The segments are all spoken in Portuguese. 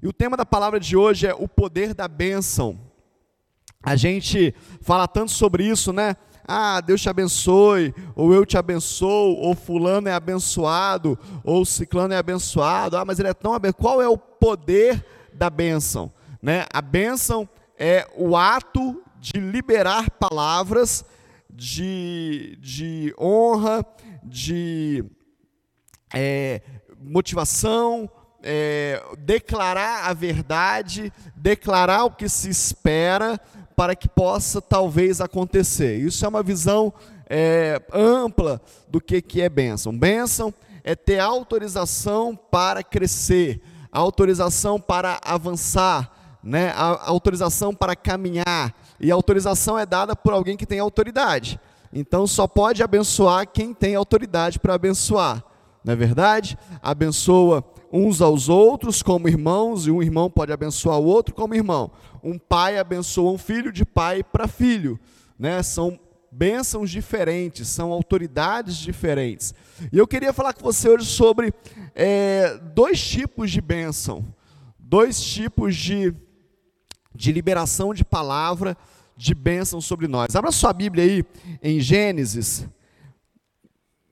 E o tema da palavra de hoje é o poder da bênção. A gente fala tanto sobre isso, né? Ah, Deus te abençoe, ou eu te abençoo, ou fulano é abençoado, ou ciclano é abençoado. Ah, mas ele é tão abençoado. Qual é o poder da bênção? Né? A bênção é o ato de liberar palavras de, de honra, de é, motivação, é, declarar a verdade, declarar o que se espera para que possa talvez acontecer. Isso é uma visão é, ampla do que, que é bênção. Bênção é ter autorização para crescer, autorização para avançar, né, a autorização para caminhar. E a autorização é dada por alguém que tem autoridade. Então só pode abençoar quem tem autoridade para abençoar. Não é verdade? Abençoa uns aos outros como irmãos, e um irmão pode abençoar o outro como irmão. Um pai abençoa um filho de pai para filho. Né? São bênçãos diferentes, são autoridades diferentes. E eu queria falar com você hoje sobre é, dois tipos de bênção, dois tipos de, de liberação de palavra, de bênção sobre nós. Abra sua Bíblia aí em Gênesis,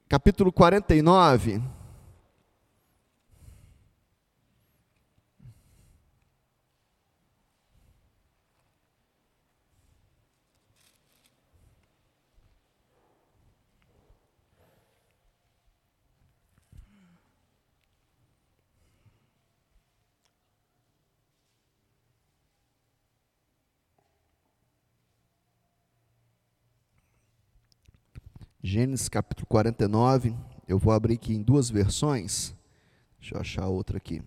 capítulo 49. Gênesis capítulo 49, eu vou abrir aqui em duas versões. Deixa eu achar outra aqui.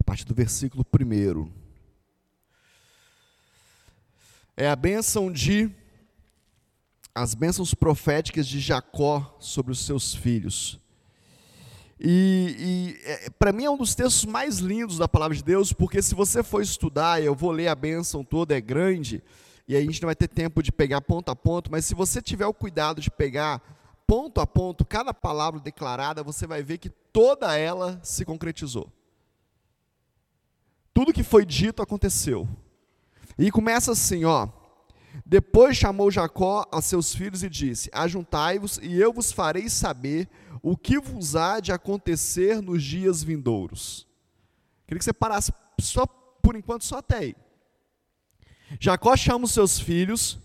A partir do versículo 1. É a bênção de as bênçãos proféticas de Jacó sobre os seus filhos. E, e é, para mim é um dos textos mais lindos da palavra de Deus, porque se você for estudar, eu vou ler a bênção toda, é grande, e aí a gente não vai ter tempo de pegar ponto a ponto, mas se você tiver o cuidado de pegar ponto a ponto cada palavra declarada, você vai ver que toda ela se concretizou. Tudo que foi dito aconteceu. E começa assim, ó. Depois chamou Jacó a seus filhos e disse: Ajuntai-vos, e eu vos farei saber o que vos há de acontecer nos dias vindouros. Queria que você parasse só por enquanto só até aí. Jacó chama os seus filhos,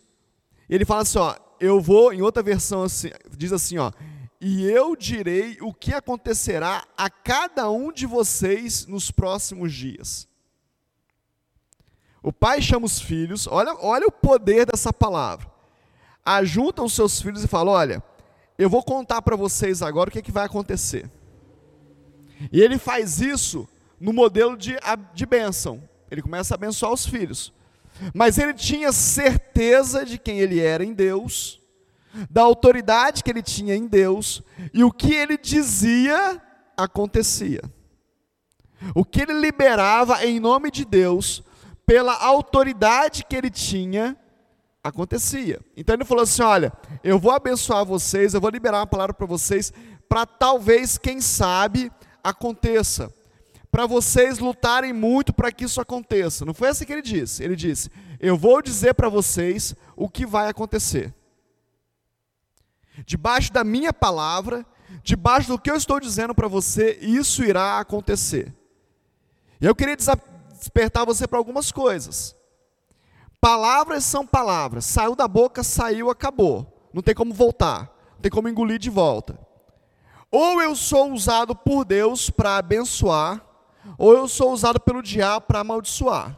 ele fala assim, ó, eu vou, em outra versão assim, diz assim, ó, e eu direi o que acontecerá a cada um de vocês nos próximos dias. O pai chama os filhos, olha, olha o poder dessa palavra. Ajunta os seus filhos e fala: Olha, eu vou contar para vocês agora o que, é que vai acontecer. E ele faz isso no modelo de, de bênção. Ele começa a abençoar os filhos. Mas ele tinha certeza de quem ele era em Deus, da autoridade que ele tinha em Deus, e o que ele dizia acontecia. O que ele liberava em nome de Deus, pela autoridade que ele tinha, acontecia. Então ele falou assim: Olha, eu vou abençoar vocês, eu vou liberar uma palavra para vocês, para talvez, quem sabe, aconteça para vocês lutarem muito para que isso aconteça. Não foi assim que ele disse. Ele disse: Eu vou dizer para vocês o que vai acontecer. Debaixo da minha palavra, debaixo do que eu estou dizendo para você, isso irá acontecer. E eu queria despertar você para algumas coisas. Palavras são palavras. Saiu da boca, saiu, acabou. Não tem como voltar. Não tem como engolir de volta. Ou eu sou usado por Deus para abençoar, ou eu sou usado pelo diabo para amaldiçoar.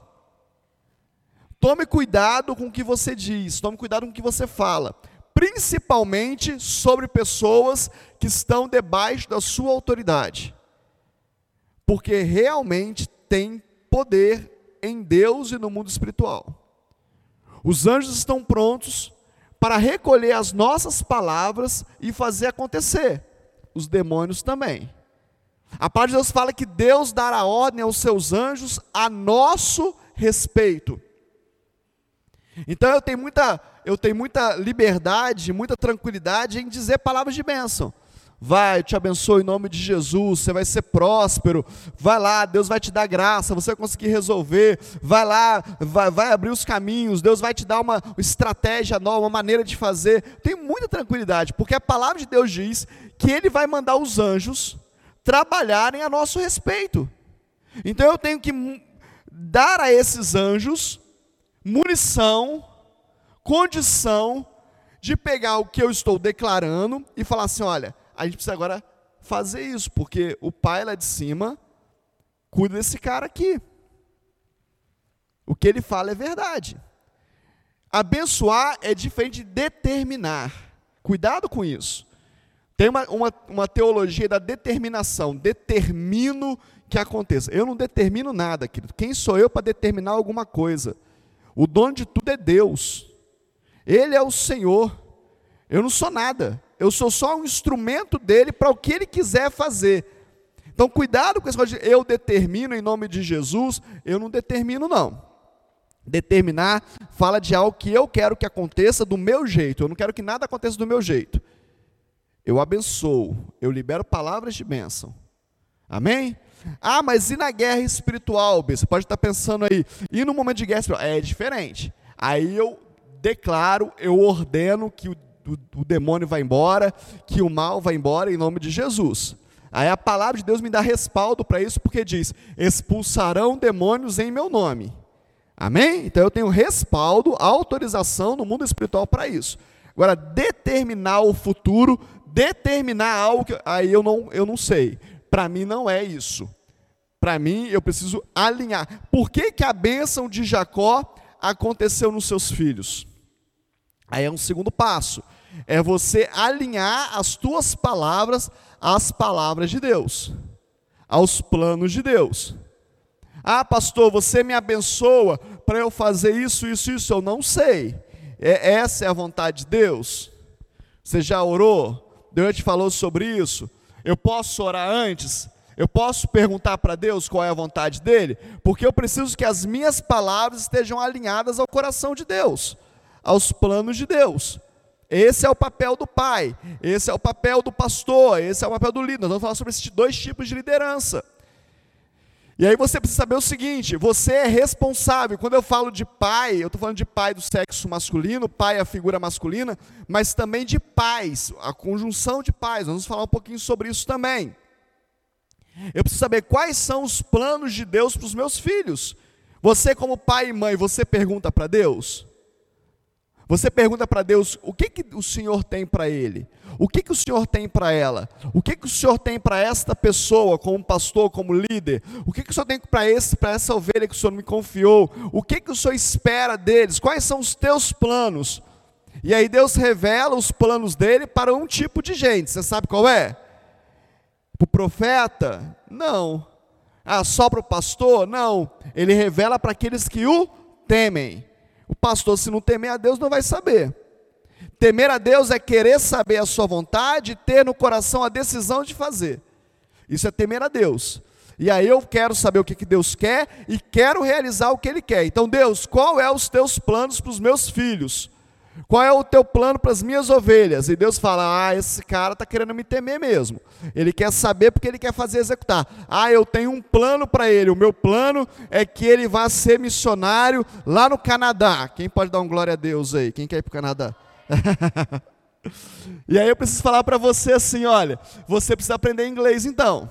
Tome cuidado com o que você diz, tome cuidado com o que você fala, principalmente sobre pessoas que estão debaixo da sua autoridade, porque realmente tem poder em Deus e no mundo espiritual. Os anjos estão prontos para recolher as nossas palavras e fazer acontecer, os demônios também. A palavra de Deus fala que Deus dará ordem aos seus anjos a nosso respeito. Então eu tenho muita, eu tenho muita liberdade, muita tranquilidade em dizer palavras de bênção. Vai, eu te abençoo em nome de Jesus. Você vai ser próspero. Vai lá, Deus vai te dar graça. Você vai conseguir resolver. Vai lá, vai, vai abrir os caminhos. Deus vai te dar uma estratégia nova, uma maneira de fazer. Tenho muita tranquilidade, porque a palavra de Deus diz que Ele vai mandar os anjos trabalharem a nosso respeito. Então eu tenho que dar a esses anjos munição, condição de pegar o que eu estou declarando e falar assim: olha a gente precisa agora fazer isso, porque o pai lá de cima cuida desse cara aqui. O que ele fala é verdade. Abençoar é diferente de determinar. Cuidado com isso. Tem uma, uma, uma teologia da determinação. Determino que aconteça. Eu não determino nada, querido. Quem sou eu para determinar alguma coisa? O dono de tudo é Deus. Ele é o Senhor. Eu não sou nada. Eu sou só um instrumento dele para o que ele quiser fazer. Então, cuidado com esse negócio de eu determino em nome de Jesus. Eu não determino, não. Determinar fala de algo que eu quero que aconteça do meu jeito. Eu não quero que nada aconteça do meu jeito. Eu abençoo, eu libero palavras de bênção. Amém? Ah, mas e na guerra espiritual? Você pode estar pensando aí, e no momento de guerra espiritual? É diferente. Aí eu declaro, eu ordeno que o o, o demônio vai embora, que o mal vai embora em nome de Jesus. Aí a palavra de Deus me dá respaldo para isso, porque diz: expulsarão demônios em meu nome. Amém? Então eu tenho respaldo, autorização no mundo espiritual para isso. Agora, determinar o futuro, determinar algo, aí eu não, eu não sei. Para mim não é isso. Para mim, eu preciso alinhar. Por que, que a bênção de Jacó aconteceu nos seus filhos? Aí é um segundo passo. É você alinhar as tuas palavras às palavras de Deus, aos planos de Deus. Ah, pastor, você me abençoa para eu fazer isso, isso, isso. Eu não sei. É, essa é a vontade de Deus? Você já orou? Deus te falou sobre isso? Eu posso orar antes? Eu posso perguntar para Deus qual é a vontade dele? Porque eu preciso que as minhas palavras estejam alinhadas ao coração de Deus aos planos de Deus. Esse é o papel do pai, esse é o papel do pastor, esse é o papel do líder. Nós vamos falar sobre esses dois tipos de liderança. E aí você precisa saber o seguinte: você é responsável. Quando eu falo de pai, eu estou falando de pai do sexo masculino, pai é a figura masculina, mas também de pais, a conjunção de pais. Vamos falar um pouquinho sobre isso também. Eu preciso saber quais são os planos de Deus para os meus filhos. Você, como pai e mãe, você pergunta para Deus? Você pergunta para Deus o que, que o Senhor tem para ele, o que, que o Senhor tem para ela, o que, que o Senhor tem para esta pessoa, como pastor, como líder, o que, que o Senhor tem para essa ovelha que o Senhor me confiou, o que, que o Senhor espera deles, quais são os teus planos. E aí Deus revela os planos dele para um tipo de gente, você sabe qual é? Para o profeta? Não. Ah, só para o pastor? Não. Ele revela para aqueles que o temem. O pastor, se não temer a Deus, não vai saber. Temer a Deus é querer saber a sua vontade ter no coração a decisão de fazer. Isso é temer a Deus. E aí eu quero saber o que, que Deus quer e quero realizar o que Ele quer. Então, Deus, qual é os teus planos para os meus filhos? Qual é o teu plano para as minhas ovelhas? E Deus fala: Ah, esse cara está querendo me temer mesmo. Ele quer saber porque ele quer fazer executar. Ah, eu tenho um plano para ele. O meu plano é que ele vá ser missionário lá no Canadá. Quem pode dar um glória a Deus aí? Quem quer ir para o Canadá? e aí eu preciso falar para você assim: olha, você precisa aprender inglês então.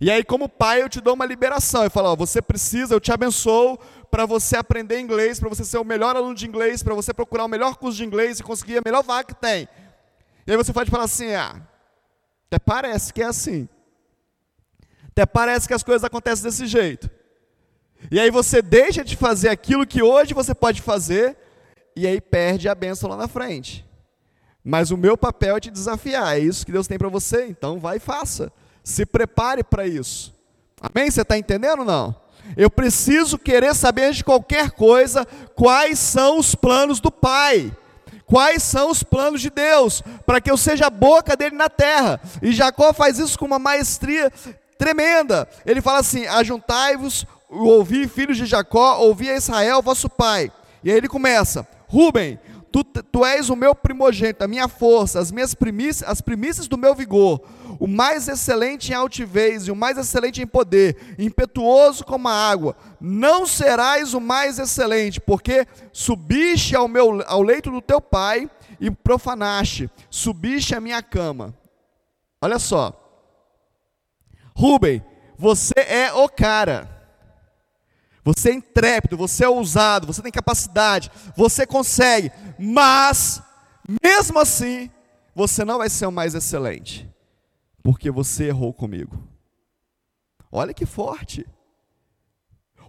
E aí, como pai, eu te dou uma liberação. Eu falo: ó, você precisa, eu te abençoo para você aprender inglês, para você ser o melhor aluno de inglês, para você procurar o melhor curso de inglês e conseguir a melhor vaga que tem. E aí você pode falar assim: ah, até parece que é assim. Até parece que as coisas acontecem desse jeito. E aí você deixa de fazer aquilo que hoje você pode fazer, e aí perde a bênção lá na frente. Mas o meu papel é te desafiar, é isso que Deus tem para você, então vai e faça. Se prepare para isso. Amém? Você está entendendo ou não? Eu preciso querer saber de qualquer coisa quais são os planos do Pai. Quais são os planos de Deus para que eu seja a boca dele na terra? E Jacó faz isso com uma maestria tremenda. Ele fala assim: Ajuntai-vos, ouvi, filhos de Jacó, ouvi a Israel, vosso pai. E aí ele começa: Rubem, Tu, tu és o meu primogênito, a minha força, as minhas primícias, as primícias do meu vigor, o mais excelente em altivez e o mais excelente em poder, impetuoso como a água. Não serás o mais excelente, porque subiste ao, meu, ao leito do teu pai e profanaste, subiste à minha cama. Olha só. Rubem, você é o cara. Você é intrépido, você é ousado, você tem capacidade, você consegue, mas, mesmo assim, você não vai ser o mais excelente, porque você errou comigo. Olha que forte.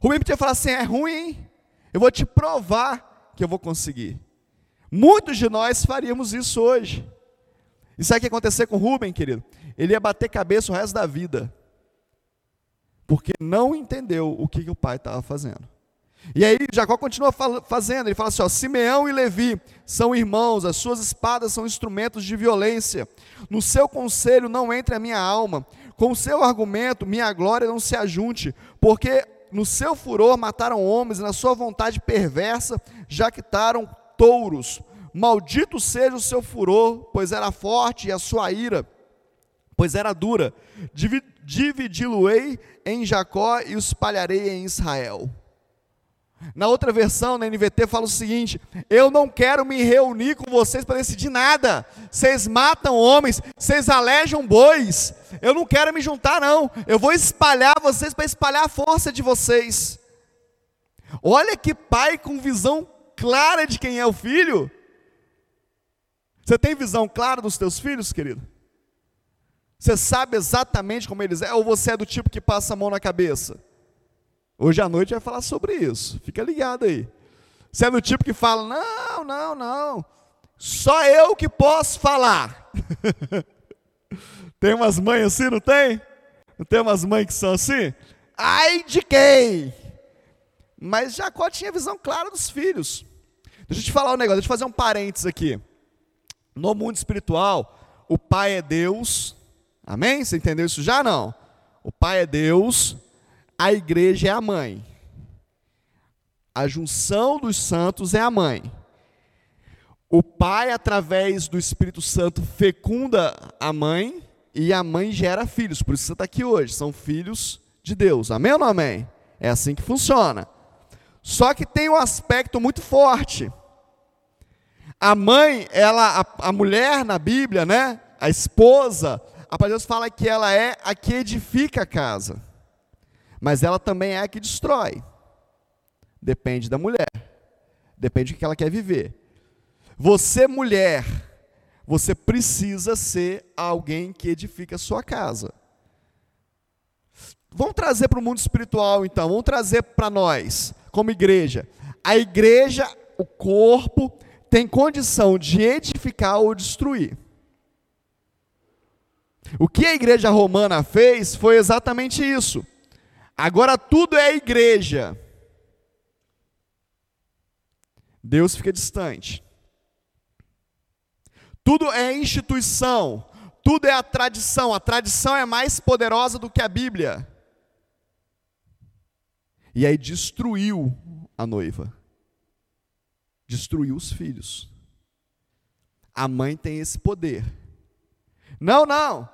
Rubem podia falar assim: é ruim, eu vou te provar que eu vou conseguir. Muitos de nós faríamos isso hoje. E sabe o que ia acontecer com Rubem, querido? Ele ia bater cabeça o resto da vida porque não entendeu o que, que o pai estava fazendo. E aí Jacó continua fazendo, ele fala assim: ó, Simeão e Levi são irmãos, as suas espadas são instrumentos de violência. No seu conselho não entre a minha alma, com o seu argumento minha glória não se ajunte, porque no seu furor mataram homens e na sua vontade perversa jaquitaram touros. Maldito seja o seu furor, pois era forte, e a sua ira, pois era dura dividi-lo-ei em Jacó e o espalharei em Israel. Na outra versão, na NVT, fala o seguinte: Eu não quero me reunir com vocês para decidir nada. Vocês matam homens, vocês alejam bois. Eu não quero me juntar, não. Eu vou espalhar vocês para espalhar a força de vocês. Olha que pai com visão clara de quem é o filho. Você tem visão clara dos teus filhos, querido? Você sabe exatamente como eles é, ou você é do tipo que passa a mão na cabeça? Hoje à noite vai falar sobre isso. Fica ligado aí. Você é do tipo que fala: "Não, não, não. Só eu que posso falar". tem umas mães assim, não tem? Não tem umas mães que são assim? Ai de quem? Mas Jacó tinha visão clara dos filhos. Deixa eu te falar um negócio, deixa eu fazer um parênteses aqui. No mundo espiritual, o pai é Deus, Amém? Você entendeu isso já? Não. O pai é Deus, a igreja é a mãe. A junção dos santos é a mãe. O pai, através do Espírito Santo, fecunda a mãe e a mãe gera filhos. Por isso você está aqui hoje. São filhos de Deus. Amém ou não amém? É assim que funciona. Só que tem um aspecto muito forte. A mãe, ela, a, a mulher na Bíblia, né? A esposa, a palavra de Deus fala que ela é a que edifica a casa, mas ela também é a que destrói. Depende da mulher, depende do que ela quer viver. Você, mulher, você precisa ser alguém que edifica a sua casa. Vamos trazer para o mundo espiritual, então, vamos trazer para nós, como igreja. A igreja, o corpo, tem condição de edificar ou destruir. O que a igreja romana fez foi exatamente isso. Agora tudo é igreja. Deus fica distante. Tudo é instituição, tudo é a tradição. A tradição é mais poderosa do que a Bíblia. E aí destruiu a noiva, destruiu os filhos. A mãe tem esse poder. Não, não.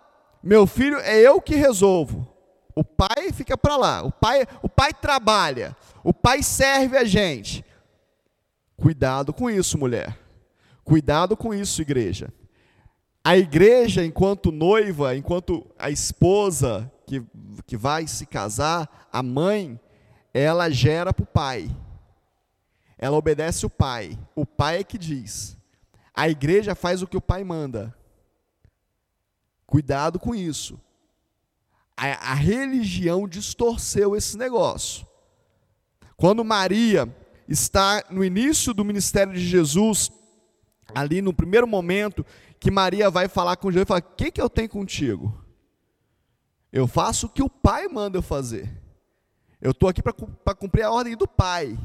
Meu filho é eu que resolvo. O pai fica para lá. O pai, o pai trabalha. O pai serve a gente. Cuidado com isso, mulher. Cuidado com isso, igreja. A igreja, enquanto noiva, enquanto a esposa que, que vai se casar, a mãe, ela gera para o pai. Ela obedece o pai. O pai é que diz. A igreja faz o que o pai manda. Cuidado com isso. A, a religião distorceu esse negócio. Quando Maria está no início do ministério de Jesus, ali no primeiro momento, que Maria vai falar com Jesus e fala: O que, que eu tenho contigo? Eu faço o que o Pai manda eu fazer. Eu estou aqui para cumprir a ordem do Pai.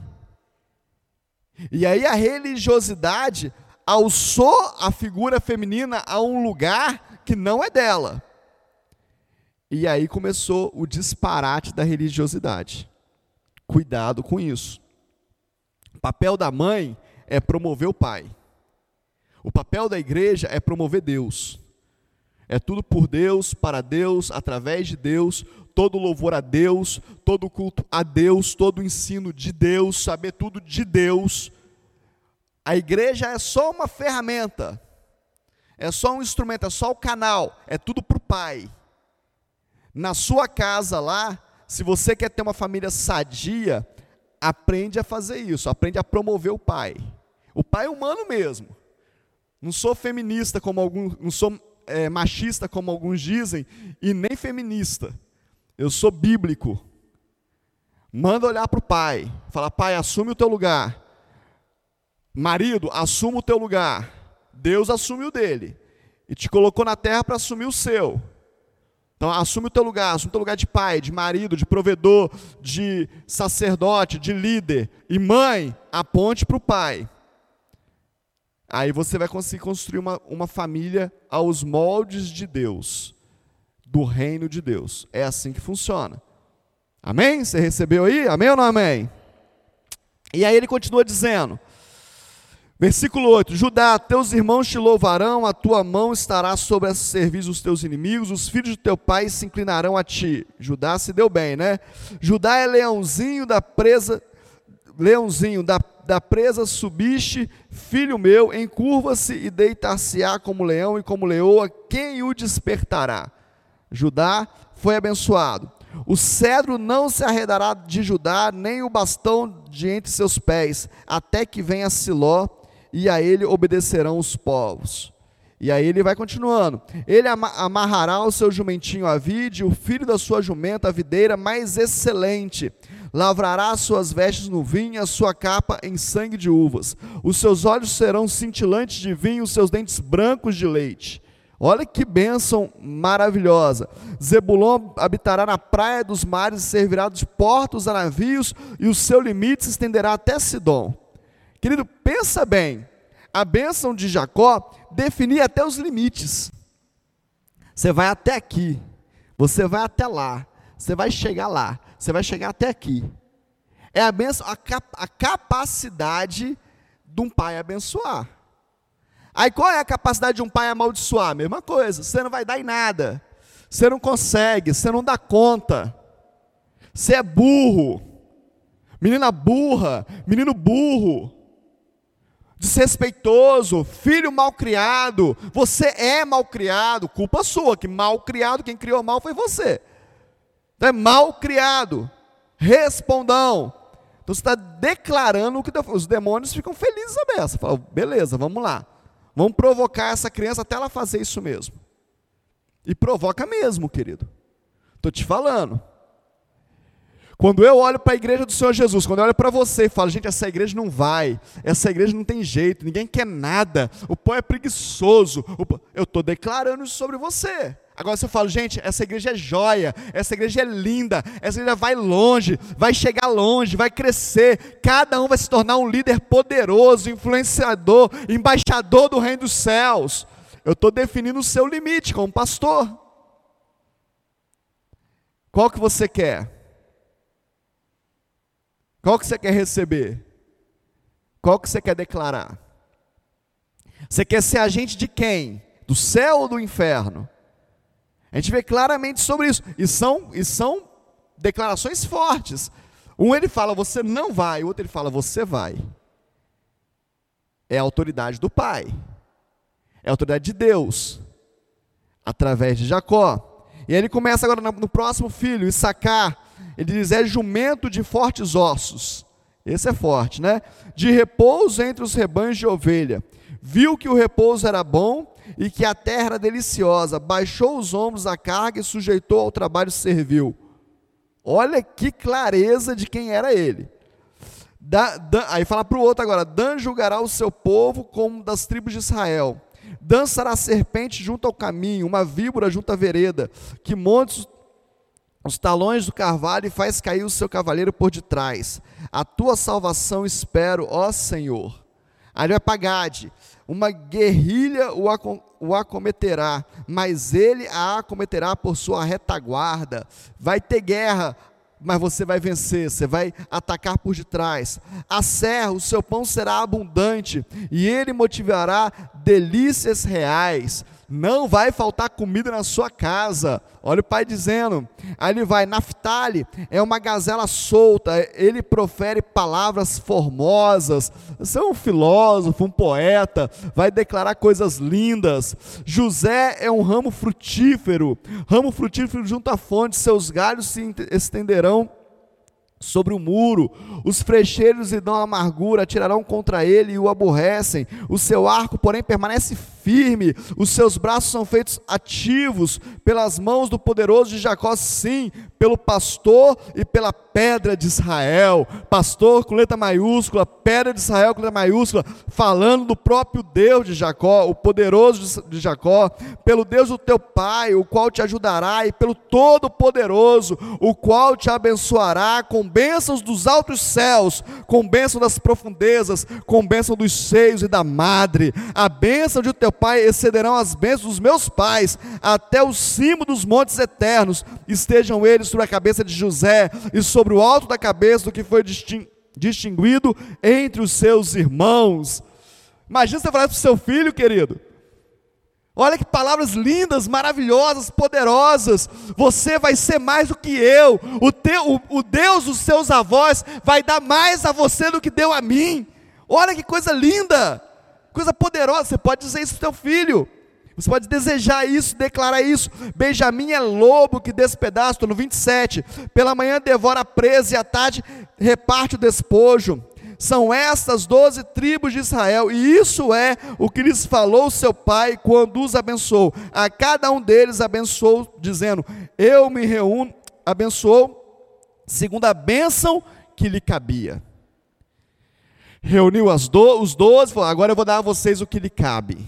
E aí a religiosidade alçou a figura feminina a um lugar que não é dela. E aí começou o disparate da religiosidade. Cuidado com isso. O papel da mãe é promover o pai. O papel da igreja é promover Deus. É tudo por Deus, para Deus, através de Deus, todo louvor a Deus, todo culto a Deus, todo ensino de Deus, saber tudo de Deus. A igreja é só uma ferramenta, é só um instrumento, é só o canal, é tudo para o Pai. Na sua casa lá, se você quer ter uma família sadia, aprende a fazer isso, aprende a promover o Pai. O Pai é humano mesmo. Não sou feminista como alguns, não sou é, machista como alguns dizem, e nem feminista. Eu sou bíblico. Manda olhar para o pai. Fala, pai, assume o teu lugar. Marido, assuma o teu lugar. Deus assume o dele. E te colocou na terra para assumir o seu. Então, assume o teu lugar, assume o teu lugar de pai, de marido, de provedor, de sacerdote, de líder. E mãe, aponte para o pai. Aí você vai conseguir construir uma, uma família aos moldes de Deus do reino de Deus. É assim que funciona. Amém? Você recebeu aí? Amém ou não amém? E aí ele continua dizendo, versículo 8: Judá, teus irmãos te louvarão, a tua mão estará sobre a serviço dos teus inimigos, os filhos de teu pai se inclinarão a ti. Judá se deu bem, né? Judá é leãozinho da presa, leãozinho da, da presa subiste, filho meu, encurva-se e deitar-se-á como leão e como leoa, quem o despertará? Judá foi abençoado. O cedro não se arredará de Judá, nem o bastão de entre seus pés, até que venha Siló, e a ele obedecerão os povos. E aí ele vai continuando. Ele amarrará o seu jumentinho à vide, o filho da sua jumenta à videira mais excelente. Lavrará suas vestes no vinho, a sua capa em sangue de uvas. Os seus olhos serão cintilantes de vinho, os seus dentes brancos de leite. Olha que bênção maravilhosa. Zebulon habitará na praia dos mares e servirá de portos a navios, e o seu limite se estenderá até Sidom. Querido, pensa bem. A bênção de Jacó definia até os limites. Você vai até aqui, você vai até lá, você vai chegar lá, você vai chegar até aqui. É a bênção, a, cap, a capacidade de um pai abençoar. Aí qual é a capacidade de um pai amaldiçoar? Mesma coisa, você não vai dar em nada. Você não consegue, você não dá conta. Você é burro. Menina burra, menino burro. Desrespeitoso, filho mal criado. Você é mal criado, culpa sua, que mal criado, quem criou mal foi você. Então é mal criado. Respondão. Então você está declarando que os demônios ficam felizes a beça. Fala, beleza, vamos lá. Vamos provocar essa criança até ela fazer isso mesmo. E provoca mesmo, querido. Estou te falando. Quando eu olho para a igreja do Senhor Jesus, quando eu olho para você e falo, gente, essa igreja não vai, essa igreja não tem jeito, ninguém quer nada, o pão é preguiçoso, eu estou declarando isso sobre você. Agora você fala, gente, essa igreja é joia, essa igreja é linda, essa igreja vai longe, vai chegar longe, vai crescer, cada um vai se tornar um líder poderoso, influenciador, embaixador do reino dos céus. Eu estou definindo o seu limite como pastor. Qual que você quer? Qual que você quer receber? Qual que você quer declarar? Você quer ser agente de quem? Do céu ou do inferno? A gente vê claramente sobre isso. E são, e são declarações fortes. Um ele fala, você não vai, o outro ele fala, você vai. É a autoridade do Pai. É a autoridade de Deus. Através de Jacó. E aí ele começa agora no próximo filho, Issacar. Ele diz: é jumento de fortes ossos. Esse é forte, né? De repouso entre os rebanhos de ovelha. Viu que o repouso era bom e que a terra era deliciosa, baixou os ombros à carga e sujeitou ao trabalho servil. Olha que clareza de quem era ele. Da, Dan, aí fala para o outro agora: Dan julgará o seu povo como das tribos de Israel. Dan será serpente junto ao caminho, uma víbora junto à vereda, que monte os talões do carvalho e faz cair o seu cavaleiro por detrás. A tua salvação espero, ó Senhor. Aí vai para Gade uma guerrilha o, acom o acometerá, mas ele a acometerá por sua retaguarda. Vai ter guerra mas você vai vencer, você vai atacar por detrás. A serra, o seu pão será abundante, e ele motivará delícias reais. Não vai faltar comida na sua casa. Olha o pai dizendo. Aí ele vai, Naftali é uma gazela solta, ele profere palavras formosas. Você é um filósofo, um poeta, vai declarar coisas lindas. José é um ramo frutífero, ramo frutífero junto à fonte, seus galhos se estenderão sobre o muro, os frecheiros lhe dão amargura, atirarão contra ele e o aborrecem, o seu arco, porém, permanece firme, os seus braços são feitos ativos, pelas mãos do poderoso de Jacó, sim, pelo pastor e pela pedra de Israel, pastor com letra maiúscula, pedra de Israel com letra maiúscula, falando do próprio Deus de Jacó, o poderoso de Jacó, pelo Deus do teu pai, o qual te ajudará, e pelo Todo-Poderoso, o qual te abençoará com bênçãos dos altos céus, com bênção das profundezas, com bênção dos seios e da madre. A bênção de teu pai excederão as bênçãos dos meus pais, até o cimo dos montes eternos. Estejam eles sobre a cabeça de José e sobre o alto da cabeça do que foi distinguido entre os seus irmãos. Imagina você falar para o seu filho, querido. Olha que palavras lindas, maravilhosas, poderosas. Você vai ser mais do que eu. O, teu, o, o Deus dos seus avós vai dar mais a você do que deu a mim. Olha que coisa linda, coisa poderosa. Você pode dizer isso para o seu filho. Você pode desejar isso, declarar isso. Benjamim é lobo que despedaça, no 27. Pela manhã devora a presa e à tarde reparte o despojo. São estas doze tribos de Israel, e isso é o que lhes falou seu pai quando os abençoou. A cada um deles abençoou, dizendo: Eu me reúno, abençoou, segundo a bênção que lhe cabia. Reuniu as do, os doze, falou: Agora eu vou dar a vocês o que lhe cabe,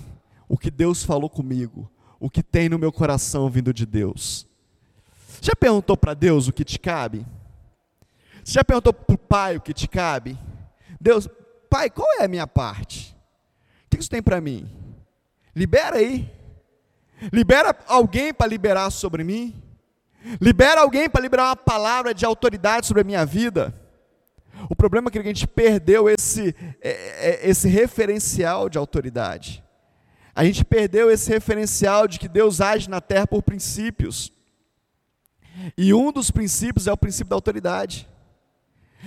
o que Deus falou comigo, o que tem no meu coração vindo de Deus. Já perguntou para Deus o que te cabe? Você já perguntou para o Pai o que te cabe? Deus, Pai, qual é a minha parte? O que isso tem para mim? Libera aí. Libera alguém para liberar sobre mim. Libera alguém para liberar uma palavra de autoridade sobre a minha vida. O problema é que a gente perdeu esse, é, é, esse referencial de autoridade. A gente perdeu esse referencial de que Deus age na terra por princípios. E um dos princípios é o princípio da autoridade.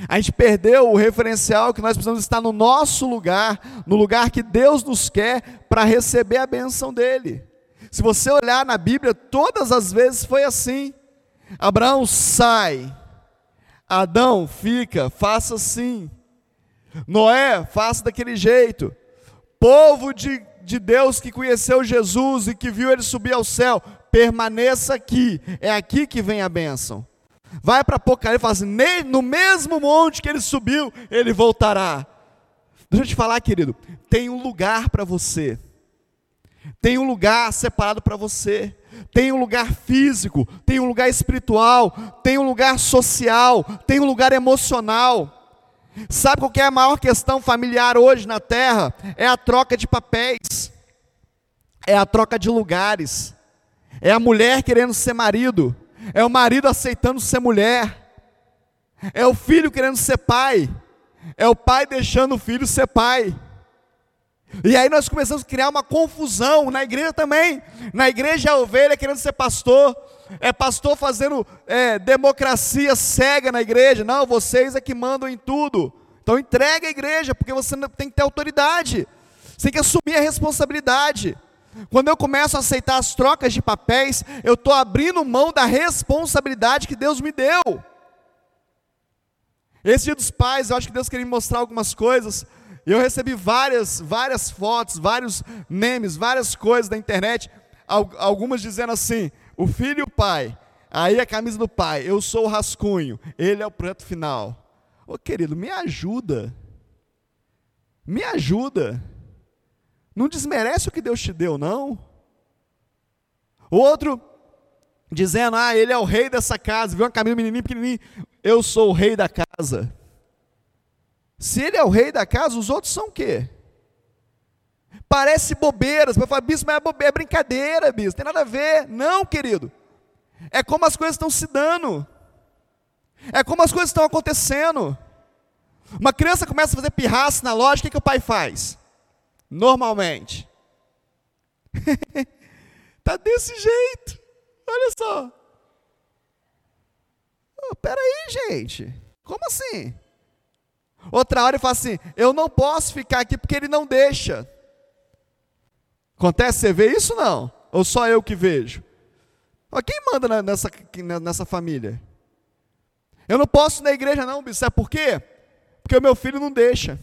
A gente perdeu o referencial que nós precisamos estar no nosso lugar, no lugar que Deus nos quer para receber a benção dele. Se você olhar na Bíblia, todas as vezes foi assim. Abraão sai, Adão fica, faça assim. Noé, faça daquele jeito. Povo de, de Deus que conheceu Jesus e que viu ele subir ao céu, permaneça aqui, é aqui que vem a bênção. Vai para Apocalipse e fala assim: no mesmo monte que ele subiu, ele voltará. Deixa eu te falar, querido, tem um lugar para você, tem um lugar separado para você, tem um lugar físico, tem um lugar espiritual, tem um lugar social, tem um lugar emocional. Sabe qual é a maior questão familiar hoje na terra? É a troca de papéis, é a troca de lugares, é a mulher querendo ser marido, é o marido aceitando ser mulher, é o filho querendo ser pai, é o pai deixando o filho ser pai. E aí nós começamos a criar uma confusão na igreja também. Na igreja a ovelha querendo ser pastor, é pastor fazendo é, democracia cega na igreja. Não, vocês é que mandam em tudo. Então entrega a igreja, porque você tem que ter autoridade. Você tem que assumir a responsabilidade. Quando eu começo a aceitar as trocas de papéis, eu estou abrindo mão da responsabilidade que Deus me deu. Esse dia dos pais, eu acho que Deus queria me mostrar algumas coisas. Eu recebi várias, várias fotos, vários memes, várias coisas da internet. Algumas dizendo assim: o filho e o pai. Aí a camisa do pai, eu sou o rascunho, ele é o prato final. Ô querido, me ajuda. Me ajuda. Não desmerece o que Deus te deu, não. Outro dizendo, ah, ele é o rei dessa casa, viu uma camisa menininha, pequenininha, eu sou o rei da casa. Se ele é o rei da casa, os outros são o quê? Parece bobeiras, você fala, bispo, mas é, bobeira, é brincadeira, bispo, tem nada a ver. Não, querido. É como as coisas estão se dando. É como as coisas estão acontecendo. Uma criança começa a fazer pirraça na loja, o que, que o pai faz? Normalmente. tá desse jeito. Olha só. Oh, peraí, gente. Como assim? Outra hora ele fala assim: Eu não posso ficar aqui porque ele não deixa. Acontece, você vê isso não? Ou só eu que vejo? Quem manda nessa, nessa família? Eu não posso ir na igreja, não, bicho. Sabe por quê? Porque o meu filho não deixa.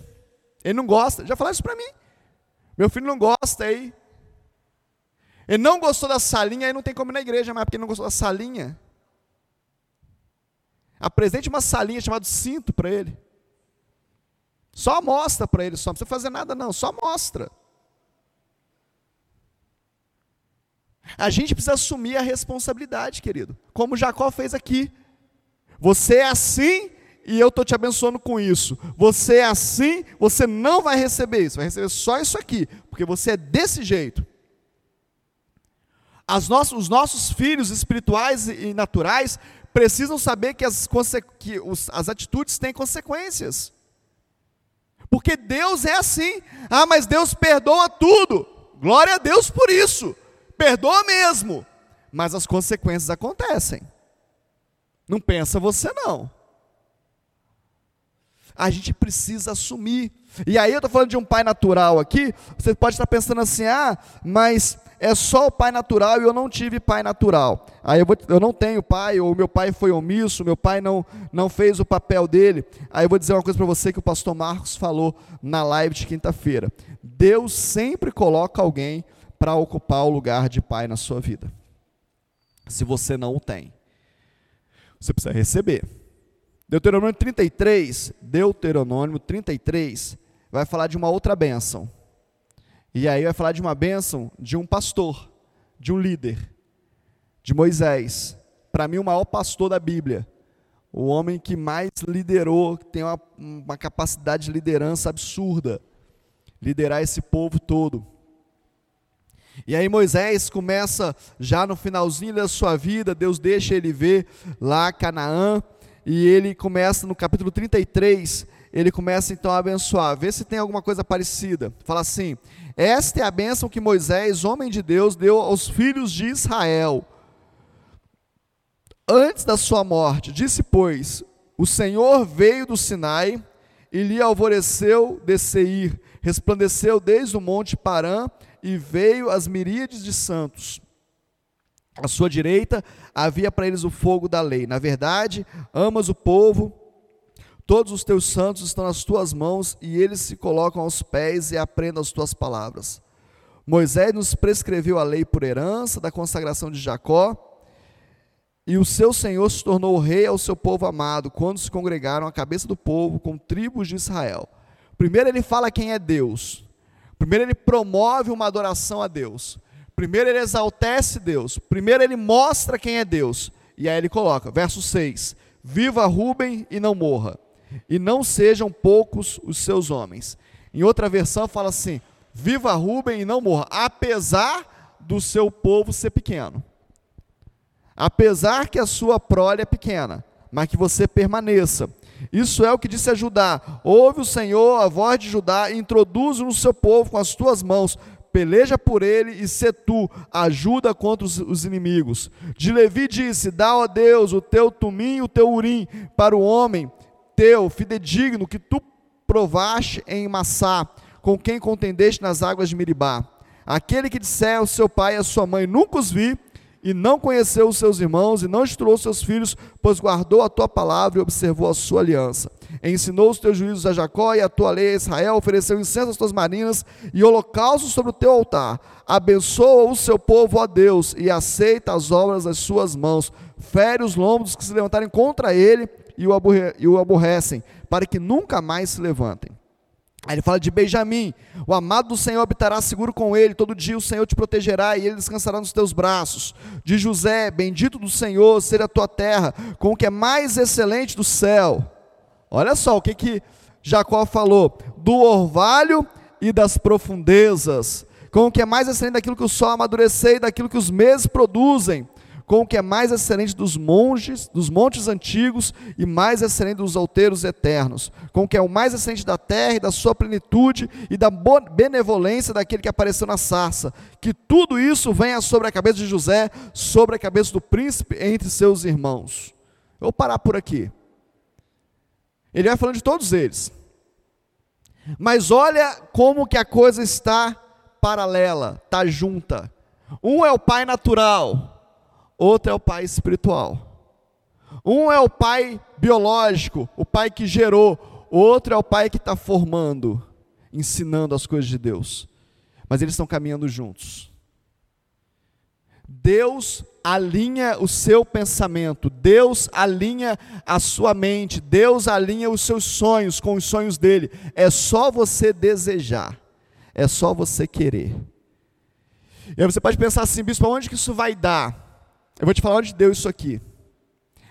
Ele não gosta. Já falaram isso para mim. Meu filho não gosta aí. Ele não gostou da salinha, aí não tem como ir na igreja mais, porque ele não gostou da salinha. Apresente uma salinha chamada cinto para ele. Só mostra para ele, só não precisa fazer nada não, só mostra. A gente precisa assumir a responsabilidade, querido, como Jacó fez aqui. Você é assim e eu estou te abençoando com isso. Você é assim, você não vai receber isso, vai receber só isso aqui, porque você é desse jeito. Nossas, os nossos filhos espirituais e naturais precisam saber que as, que os, as atitudes têm consequências. Porque Deus é assim. Ah, mas Deus perdoa tudo. Glória a Deus por isso. Perdoa mesmo. Mas as consequências acontecem. Não pensa você não. A gente precisa assumir. E aí eu estou falando de um pai natural aqui. Você pode estar pensando assim, ah, mas é só o pai natural e eu não tive pai natural. Aí eu, vou, eu não tenho pai, ou meu pai foi omisso, meu pai não, não fez o papel dele. Aí eu vou dizer uma coisa para você que o pastor Marcos falou na live de quinta-feira. Deus sempre coloca alguém para ocupar o lugar de pai na sua vida. Se você não o tem, você precisa receber. Deuteronômio 33, Deuteronômio 33, vai falar de uma outra bênção. E aí vai falar de uma bênção de um pastor, de um líder, de Moisés. Para mim, o maior pastor da Bíblia. O homem que mais liderou, que tem uma, uma capacidade de liderança absurda. Liderar esse povo todo. E aí Moisés começa já no finalzinho da sua vida, Deus deixa ele ver lá Canaã, e ele começa no capítulo 33, ele começa então a abençoar. Vê se tem alguma coisa parecida. Fala assim: Esta é a bênção que Moisés, homem de Deus, deu aos filhos de Israel. Antes da sua morte, disse, pois: O Senhor veio do Sinai e lhe alvoreceu de Seir, resplandeceu desde o monte Parã e veio as miríades de santos. À sua direita havia para eles o fogo da lei. Na verdade, amas o povo, todos os teus santos estão nas tuas mãos e eles se colocam aos pés e aprendem as tuas palavras. Moisés nos prescreveu a lei por herança da consagração de Jacó, e o seu Senhor se tornou rei ao seu povo amado, quando se congregaram a cabeça do povo com tribos de Israel. Primeiro ele fala quem é Deus. Primeiro ele promove uma adoração a Deus. Primeiro ele exaltece Deus. Primeiro ele mostra quem é Deus. E aí ele coloca, verso 6: Viva Rubem e não morra, e não sejam poucos os seus homens. Em outra versão fala assim: Viva Rubem e não morra, apesar do seu povo ser pequeno. Apesar que a sua prole é pequena, mas que você permaneça. Isso é o que disse a Judá: Ouve o Senhor a voz de Judá introduz no seu povo com as tuas mãos. Peleja por ele e se tu ajuda contra os, os inimigos. De Levi disse: Dá, ó Deus, o teu tumim o teu urim para o homem teu, fidedigno, que tu provaste em Massá, com quem contendeste nas águas de Miribá. Aquele que disser ao seu pai e à sua mãe: Nunca os vi, e não conheceu os seus irmãos, e não instruiu seus filhos, pois guardou a tua palavra e observou a sua aliança. Ensinou os teus juízos a Jacó e a tua lei a Israel, ofereceu incenso às tuas marinas e holocausto sobre o teu altar. Abençoa o seu povo, ó Deus, e aceita as obras das suas mãos. Fere os lombos que se levantarem contra ele e o, aborre e o aborrecem, para que nunca mais se levantem. Aí ele fala de Benjamim: o amado do Senhor habitará seguro com ele, todo dia o Senhor te protegerá e ele descansará nos teus braços. De José: bendito do Senhor seja a tua terra, com o que é mais excelente do céu. Olha só o que, que Jacó falou: do orvalho e das profundezas, com o que é mais excelente daquilo que o sol amadurecer e daquilo que os meses produzem. Com o que é mais excelente dos montes, dos montes antigos e mais excelente dos outeiros eternos, com o que é o mais excelente da terra e da sua plenitude e da benevolência daquele que apareceu na sarça, que tudo isso venha sobre a cabeça de José, sobre a cabeça do príncipe entre seus irmãos. Eu vou parar por aqui. Ele vai falando de todos eles. Mas olha como que a coisa está paralela, está junta. Um é o pai natural, outro é o pai espiritual. Um é o pai biológico, o pai que gerou, outro é o pai que está formando, ensinando as coisas de Deus. Mas eles estão caminhando juntos. Deus alinha o seu pensamento, Deus alinha a sua mente, Deus alinha os seus sonhos com os sonhos dele. É só você desejar, é só você querer. E aí você pode pensar assim, bispo, aonde que isso vai dar? Eu vou te falar onde deu isso aqui.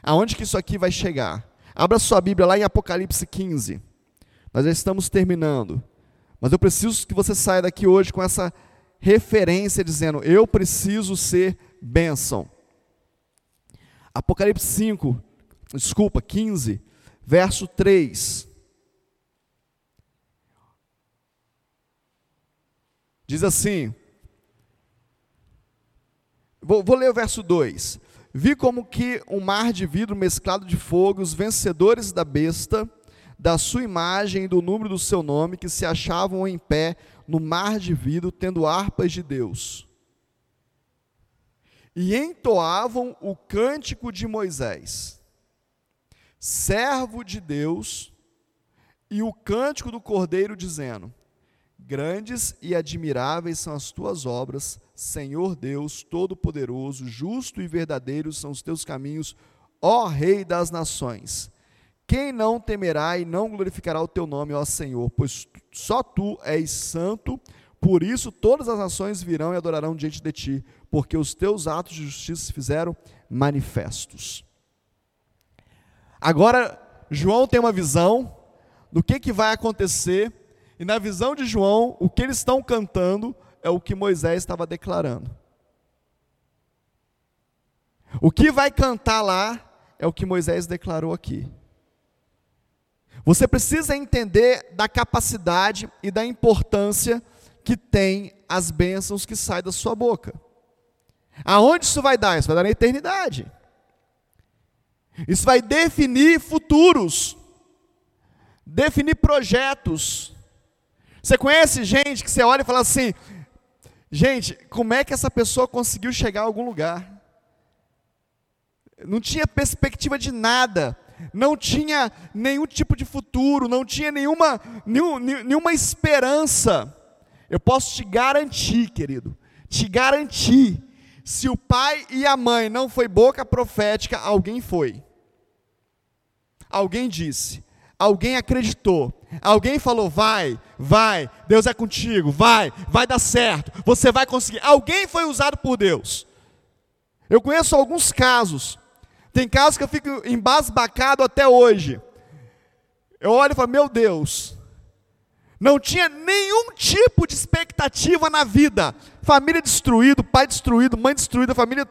Aonde que isso aqui vai chegar? Abra sua Bíblia lá em Apocalipse 15. Nós já estamos terminando. Mas eu preciso que você saia daqui hoje com essa referência dizendo: eu preciso ser bênção. Apocalipse 5, desculpa, 15, verso 3. Diz assim: Vou, vou ler o verso 2. Vi como que um mar de vidro mesclado de fogo, os vencedores da besta, da sua imagem e do número do seu nome, que se achavam em pé no mar de vidro, tendo harpas de Deus. E entoavam o cântico de Moisés, servo de Deus, e o cântico do cordeiro, dizendo: Grandes e admiráveis são as tuas obras, Senhor Deus Todo-Poderoso, justo e verdadeiro são os teus caminhos, ó Rei das nações. Quem não temerá e não glorificará o teu nome, ó Senhor, pois só tu és santo, por isso todas as nações virão e adorarão diante de ti, porque os teus atos de justiça se fizeram manifestos. Agora, João tem uma visão do que, que vai acontecer e na visão de João, o que eles estão cantando é o que Moisés estava declarando. O que vai cantar lá é o que Moisés declarou aqui. Você precisa entender da capacidade e da importância que tem as bênçãos que saem da sua boca. Aonde isso vai dar? Isso vai dar na eternidade. Isso vai definir futuros, definir projetos, você conhece gente que você olha e fala assim: gente, como é que essa pessoa conseguiu chegar a algum lugar? Não tinha perspectiva de nada, não tinha nenhum tipo de futuro, não tinha nenhuma, nenhum, nenhuma esperança. Eu posso te garantir, querido, te garantir, se o pai e a mãe não foi boca profética, alguém foi. Alguém disse, alguém acreditou, Alguém falou, vai, vai, Deus é contigo, vai, vai dar certo, você vai conseguir. Alguém foi usado por Deus. Eu conheço alguns casos, tem casos que eu fico embasbacado até hoje. Eu olho e falo, meu Deus, não tinha nenhum tipo de expectativa na vida. Família destruída, pai destruído, mãe destruída, família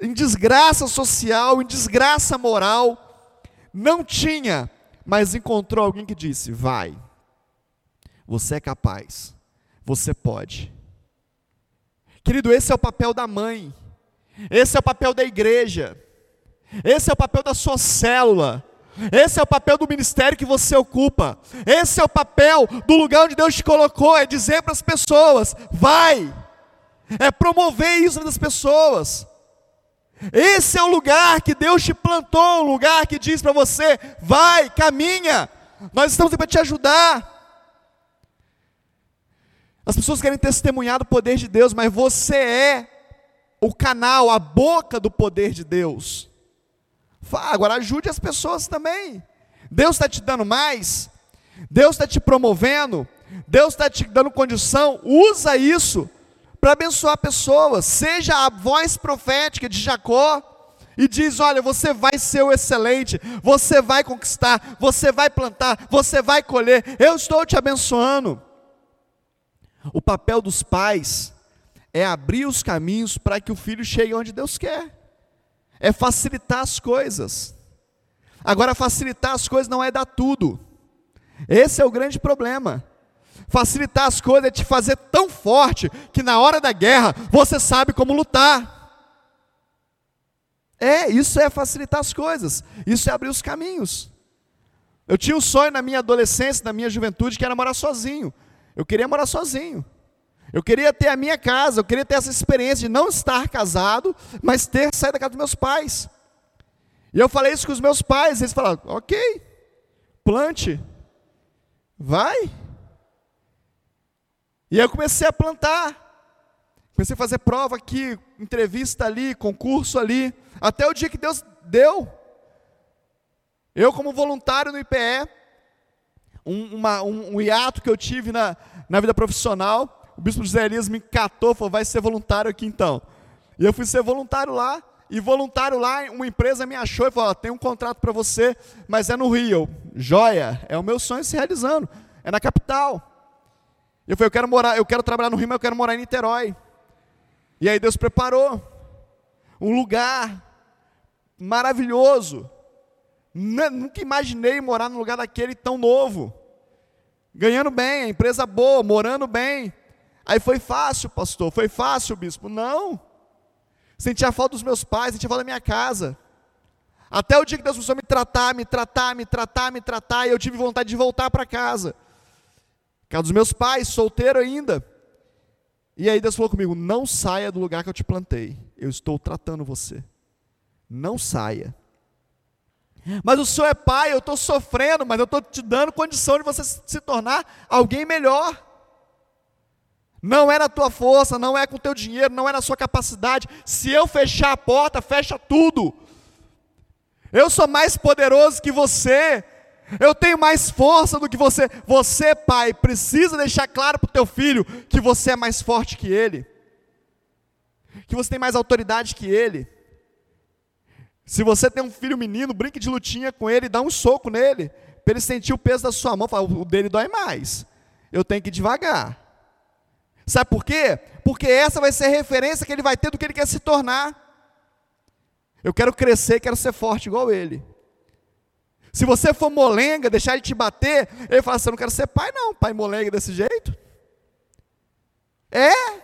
em desgraça social, em desgraça moral. Não tinha mas encontrou alguém que disse: Vai, você é capaz, você pode. Querido, esse é o papel da mãe, esse é o papel da igreja, esse é o papel da sua célula, esse é o papel do ministério que você ocupa, esse é o papel do lugar onde Deus te colocou, é dizer para as pessoas: vai, é promover isso das pessoas. Esse é o lugar que Deus te plantou, um lugar que diz para você: vai, caminha, nós estamos aqui para te ajudar. As pessoas querem testemunhar do poder de Deus, mas você é o canal, a boca do poder de Deus. Agora ajude as pessoas também. Deus está te dando mais, Deus está te promovendo, Deus está te dando condição, usa isso para abençoar pessoas. Seja a voz profética de Jacó e diz: Olha, você vai ser o excelente, você vai conquistar, você vai plantar, você vai colher. Eu estou te abençoando. O papel dos pais é abrir os caminhos para que o filho chegue onde Deus quer. é facilitar as coisas. Agora, facilitar as coisas não é dar tudo. Esse é o grande problema. Facilitar as coisas é te fazer tão forte que na hora da guerra você sabe como lutar. É, isso é facilitar as coisas, isso é abrir os caminhos. Eu tinha um sonho na minha adolescência, na minha juventude, que era morar sozinho. Eu queria morar sozinho. Eu queria ter a minha casa, eu queria ter essa experiência de não estar casado, mas ter saído da casa dos meus pais. E eu falei isso com os meus pais, eles falaram: ok, plante, vai. E aí eu comecei a plantar. Comecei a fazer prova aqui, entrevista ali, concurso ali, até o dia que Deus deu. Eu, como voluntário no IPE, um, uma, um, um hiato que eu tive na, na vida profissional, o bispo José Elias me catou, falou, vai ser voluntário aqui então. E eu fui ser voluntário lá, e voluntário lá, uma empresa me achou e falou, tem um contrato para você, mas é no Rio. Joia, é o meu sonho se realizando, é na capital. Eu falei, eu quero morar, eu quero trabalhar no Rio, mas eu quero morar em Niterói. E aí Deus preparou um lugar maravilhoso. Nunca imaginei morar num lugar daquele tão novo. Ganhando bem, a empresa boa, morando bem. Aí foi fácil, pastor, foi fácil, bispo. Não. Sentia falta dos meus pais, sentia falta da minha casa. Até o dia que Deus começou a me tratar, me tratar, me tratar, me tratar, e eu tive vontade de voltar para casa. Casa dos meus pais, solteiro ainda. E aí Deus falou comigo: não saia do lugar que eu te plantei. Eu estou tratando você. Não saia. Mas o senhor é pai, eu estou sofrendo, mas eu estou te dando condição de você se tornar alguém melhor. Não é na tua força, não é com o teu dinheiro, não é na sua capacidade. Se eu fechar a porta, fecha tudo. Eu sou mais poderoso que você. Eu tenho mais força do que você. Você, pai, precisa deixar claro para o teu filho que você é mais forte que ele. Que você tem mais autoridade que ele. Se você tem um filho menino, brinque de lutinha com ele, dá um soco nele, para ele sentir o peso da sua mão. Fala, o dele dói mais. Eu tenho que ir devagar. Sabe por quê? Porque essa vai ser a referência que ele vai ter do que ele quer se tornar. Eu quero crescer, quero ser forte igual ele. Se você for molenga, deixar ele te bater, ele fala assim: Eu não quero ser pai, não, pai molenga desse jeito. É,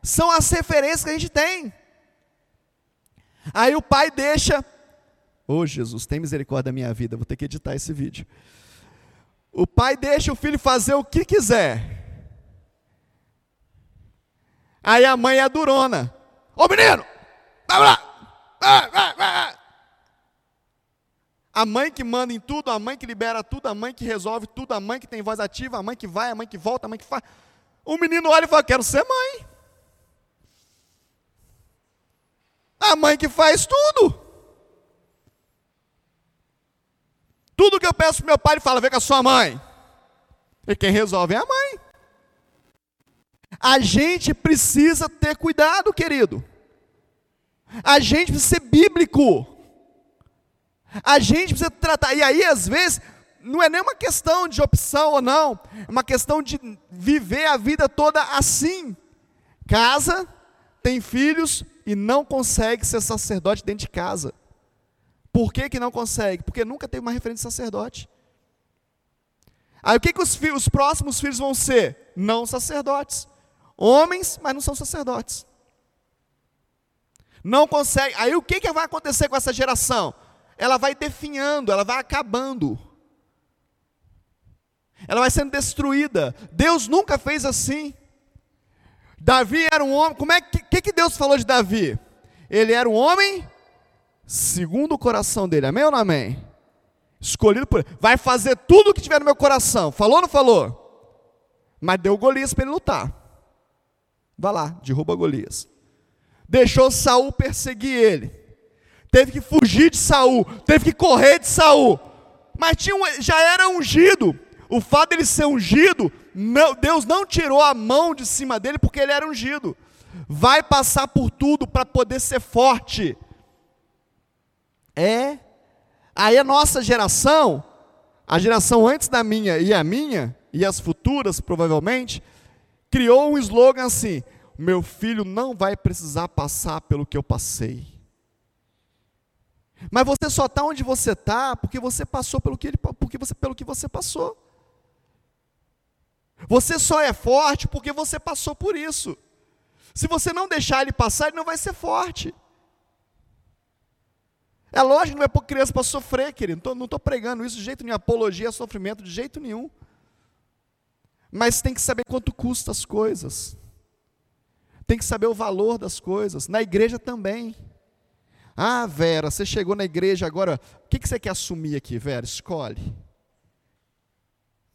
são as referências que a gente tem. Aí o pai deixa, ô oh, Jesus, tem misericórdia da minha vida, vou ter que editar esse vídeo. O pai deixa o filho fazer o que quiser. Aí a mãe é durona. Ô menino, vai lá, vai, vai, vai. A mãe que manda em tudo, a mãe que libera tudo, a mãe que resolve tudo, a mãe que tem voz ativa, a mãe que vai, a mãe que volta, a mãe que faz. O menino olha e fala: Quero ser mãe. A mãe que faz tudo. Tudo que eu peço para meu pai, ele fala: Vem com a sua mãe. E quem resolve é a mãe. A gente precisa ter cuidado, querido. A gente precisa ser bíblico. A gente precisa tratar. E aí, às vezes, não é nem uma questão de opção ou não, é uma questão de viver a vida toda assim. Casa, tem filhos, e não consegue ser sacerdote dentro de casa. Por que, que não consegue? Porque nunca teve uma referência de sacerdote. Aí o que, que os, filhos, os próximos filhos vão ser? Não sacerdotes. Homens, mas não são sacerdotes. Não consegue. Aí o que, que vai acontecer com essa geração? Ela vai definhando, ela vai acabando. Ela vai sendo destruída. Deus nunca fez assim. Davi era um homem. Como é que, que Deus falou de Davi? Ele era um homem segundo o coração dele. Amém ou não amém? Escolhido por ele. Vai fazer tudo o que tiver no meu coração. Falou ou não falou? Mas deu Golias para ele lutar. Vai lá, derruba Golias. Deixou Saul perseguir ele. Teve que fugir de Saul. Teve que correr de Saul. Mas tinha um, já era ungido. O fato dele ser ungido não, Deus não tirou a mão de cima dele porque ele era ungido. Vai passar por tudo para poder ser forte. É. Aí a nossa geração, a geração antes da minha e a minha, e as futuras provavelmente, criou um slogan assim: meu filho não vai precisar passar pelo que eu passei. Mas você só está onde você está porque você passou pelo que ele, porque você, pelo que você passou. Você só é forte porque você passou por isso. Se você não deixar ele passar, ele não vai ser forte. É lógico que não é para criança para sofrer, querido. Não estou pregando isso de jeito nenhum, apologia a sofrimento de jeito nenhum. Mas tem que saber quanto custa as coisas. Tem que saber o valor das coisas. Na igreja também. Ah, Vera, você chegou na igreja agora. O que, que você quer assumir aqui, Vera? Escolhe.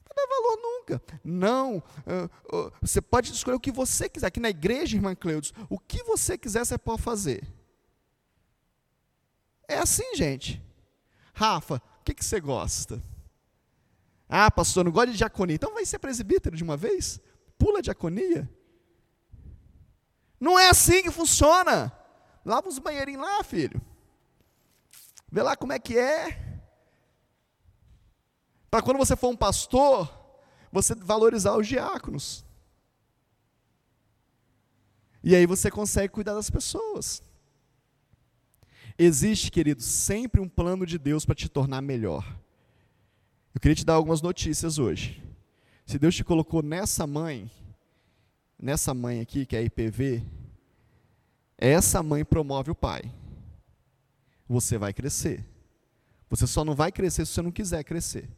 Não dá valor nunca. Não. Uh, uh, você pode escolher o que você quiser. Aqui na igreja, irmã Cleudes, o que você quiser, você pode fazer. É assim, gente. Rafa, o que, que você gosta? Ah, pastor, não gosta de diaconia. Então vai ser presbítero de uma vez? Pula a diaconia? Não é assim que funciona. Lava os banheirinhos lá, filho. Vê lá como é que é. Para quando você for um pastor, você valorizar os diáconos. E aí você consegue cuidar das pessoas. Existe, querido, sempre um plano de Deus para te tornar melhor. Eu queria te dar algumas notícias hoje. Se Deus te colocou nessa mãe, nessa mãe aqui, que é a IPV, essa mãe promove o pai. Você vai crescer. Você só não vai crescer se você não quiser crescer.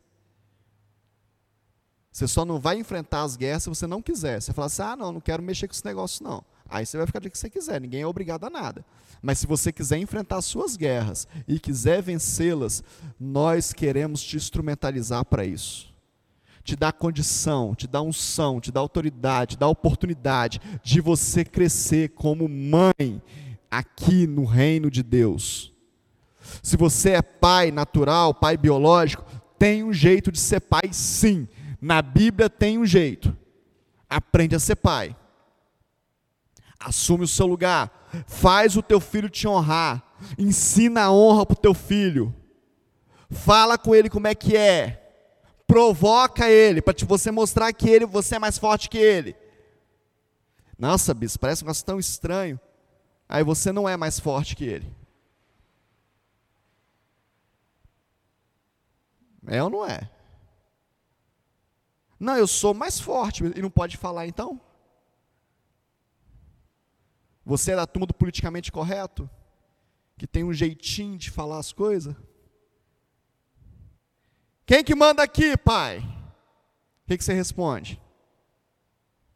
Você só não vai enfrentar as guerras se você não quiser. Você fala assim: ah, não, não quero mexer com esse negócio, não. Aí você vai ficar do que você quiser, ninguém é obrigado a nada. Mas se você quiser enfrentar as suas guerras e quiser vencê-las, nós queremos te instrumentalizar para isso. Te dar condição, te dar unção, te dar autoridade, te dar oportunidade de você crescer como mãe aqui no reino de Deus. Se você é pai natural, pai biológico, tem um jeito de ser pai sim. Na Bíblia tem um jeito. Aprende a ser pai assume o seu lugar, faz o teu filho te honrar, ensina a honra para o teu filho, fala com ele como é que é, provoca ele, para você mostrar que ele, você é mais forte que ele. Nossa, bispo, parece um negócio tão estranho. Aí você não é mais forte que ele. É ou não é? Não, eu sou mais forte. E não pode falar então? Você é da turma do politicamente correto? Que tem um jeitinho de falar as coisas? Quem que manda aqui, pai? O que, que você responde?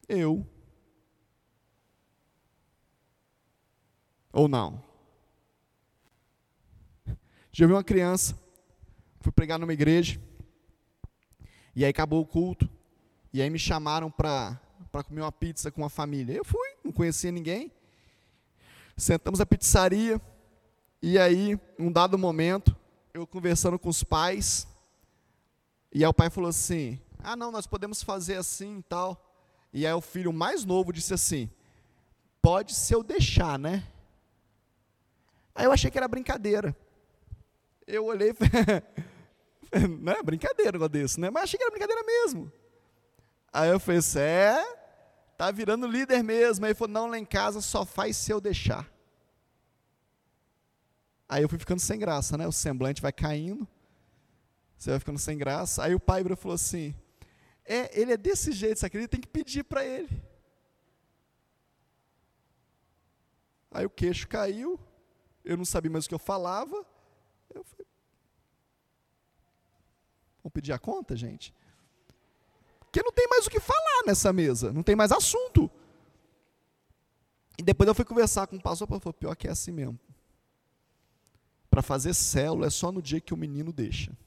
Eu. Ou não? Já vi uma criança, fui pregar numa igreja, e aí acabou o culto, e aí me chamaram para comer uma pizza com uma família. Eu fui, não conhecia ninguém. Sentamos na pizzaria e aí, um dado momento, eu conversando com os pais, e aí o pai falou assim: "Ah, não, nós podemos fazer assim e tal". E aí o filho mais novo disse assim: "Pode se eu deixar, né?" Aí eu achei que era brincadeira. Eu olhei, não é brincadeira igual desse, né? Mas achei que era brincadeira mesmo. Aí eu falei, é, Tá virando líder mesmo. Aí ele falou: não, lá em casa só faz se eu deixar. Aí eu fui ficando sem graça, né? O semblante vai caindo. Você vai ficando sem graça. Aí o pai falou assim: É, ele é desse jeito, sabe? Ele tem que pedir para ele. Aí o queixo caiu. Eu não sabia mais o que eu falava. Eu falei, Vamos pedir a conta, gente? Porque não tem mais o que falar nessa mesa, não tem mais assunto. E depois eu fui conversar com o pastor, e falou, pior que é assim mesmo. Para fazer célula é só no dia que o menino deixa.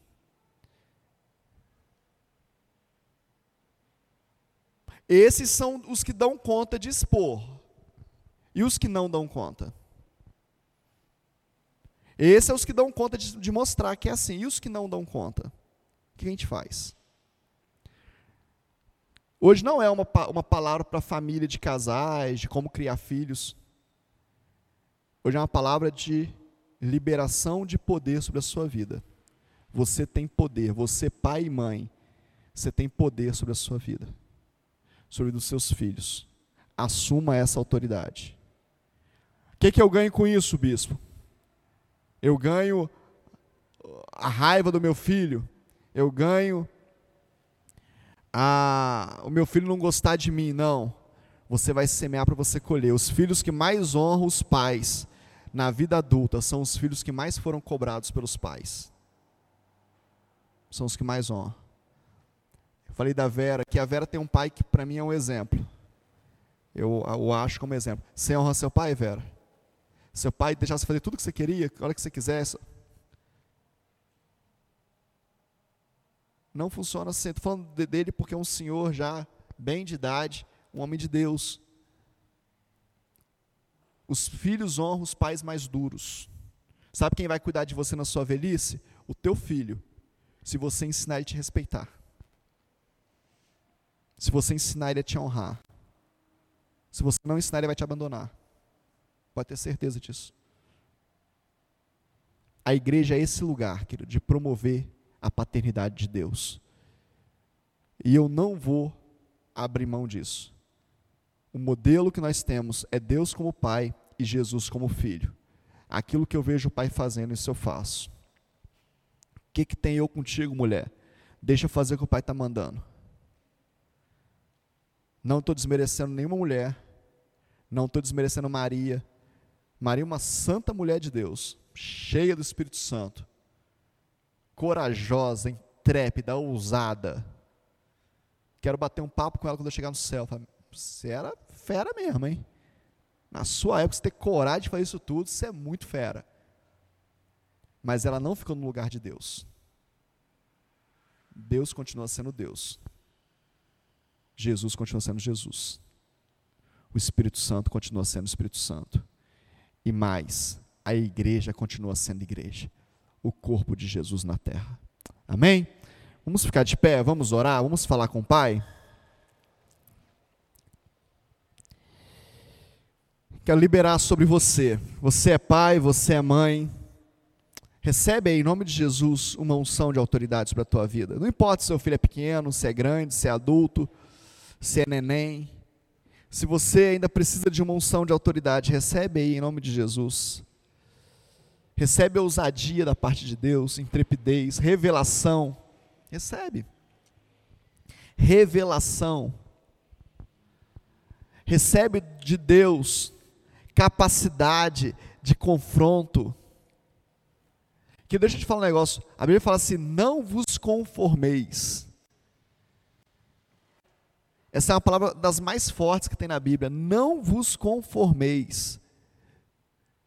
Esses são os que dão conta de expor. E os que não dão conta? Esses são os que dão conta de, de mostrar que é assim. E os que não dão conta? O que a gente faz? Hoje não é uma, uma palavra para família de casais, de como criar filhos. Hoje é uma palavra de liberação de poder sobre a sua vida. Você tem poder, você pai e mãe, você tem poder sobre a sua vida, sobre os seus filhos. Assuma essa autoridade. O que, que eu ganho com isso, bispo? eu ganho a raiva do meu filho, eu ganho a, o meu filho não gostar de mim, não. Você vai semear para você colher. Os filhos que mais honram os pais na vida adulta são os filhos que mais foram cobrados pelos pais. São os que mais honram. Falei da Vera, que a Vera tem um pai que para mim é um exemplo. Eu o acho como exemplo. Você honra seu pai, Vera? Seu pai deixasse fazer tudo o que você queria, a hora que você quisesse. Não funciona assim. Estou falando dele porque é um senhor já bem de idade, um homem de Deus. Os filhos honram os pais mais duros. Sabe quem vai cuidar de você na sua velhice? O teu filho, se você ensinar ele a te respeitar. Se você ensinar ele a te honrar. Se você não ensinar, ele vai te abandonar. Pode ter certeza disso. A igreja é esse lugar, querido, de promover a paternidade de Deus. E eu não vou abrir mão disso. O modelo que nós temos é Deus como Pai e Jesus como Filho. Aquilo que eu vejo o Pai fazendo, isso eu faço. O que, que tem eu contigo, mulher? Deixa eu fazer o que o Pai está mandando. Não estou desmerecendo nenhuma mulher. Não estou desmerecendo Maria. Maria é uma santa mulher de Deus, cheia do Espírito Santo corajosa, intrépida, ousada. Quero bater um papo com ela quando eu chegar no céu. Você era fera mesmo, hein? Na sua época, você ter coragem de fazer isso tudo, você é muito fera. Mas ela não ficou no lugar de Deus. Deus continua sendo Deus. Jesus continua sendo Jesus. O Espírito Santo continua sendo Espírito Santo. E mais, a igreja continua sendo igreja o corpo de Jesus na terra. Amém? Vamos ficar de pé, vamos orar, vamos falar com o Pai. Quero liberar sobre você. Você é pai, você é mãe. Recebe aí, em nome de Jesus, uma unção de autoridade sobre a tua vida. Não importa se seu filho é pequeno, se é grande, se é adulto, se é neném. Se você ainda precisa de uma unção de autoridade, recebe aí, em nome de Jesus recebe ousadia da parte de Deus, intrepidez, revelação. Recebe. Revelação. Recebe de Deus capacidade de confronto. Que deixa eu te falar um negócio. A Bíblia fala assim: não vos conformeis. Essa é uma palavra das mais fortes que tem na Bíblia. Não vos conformeis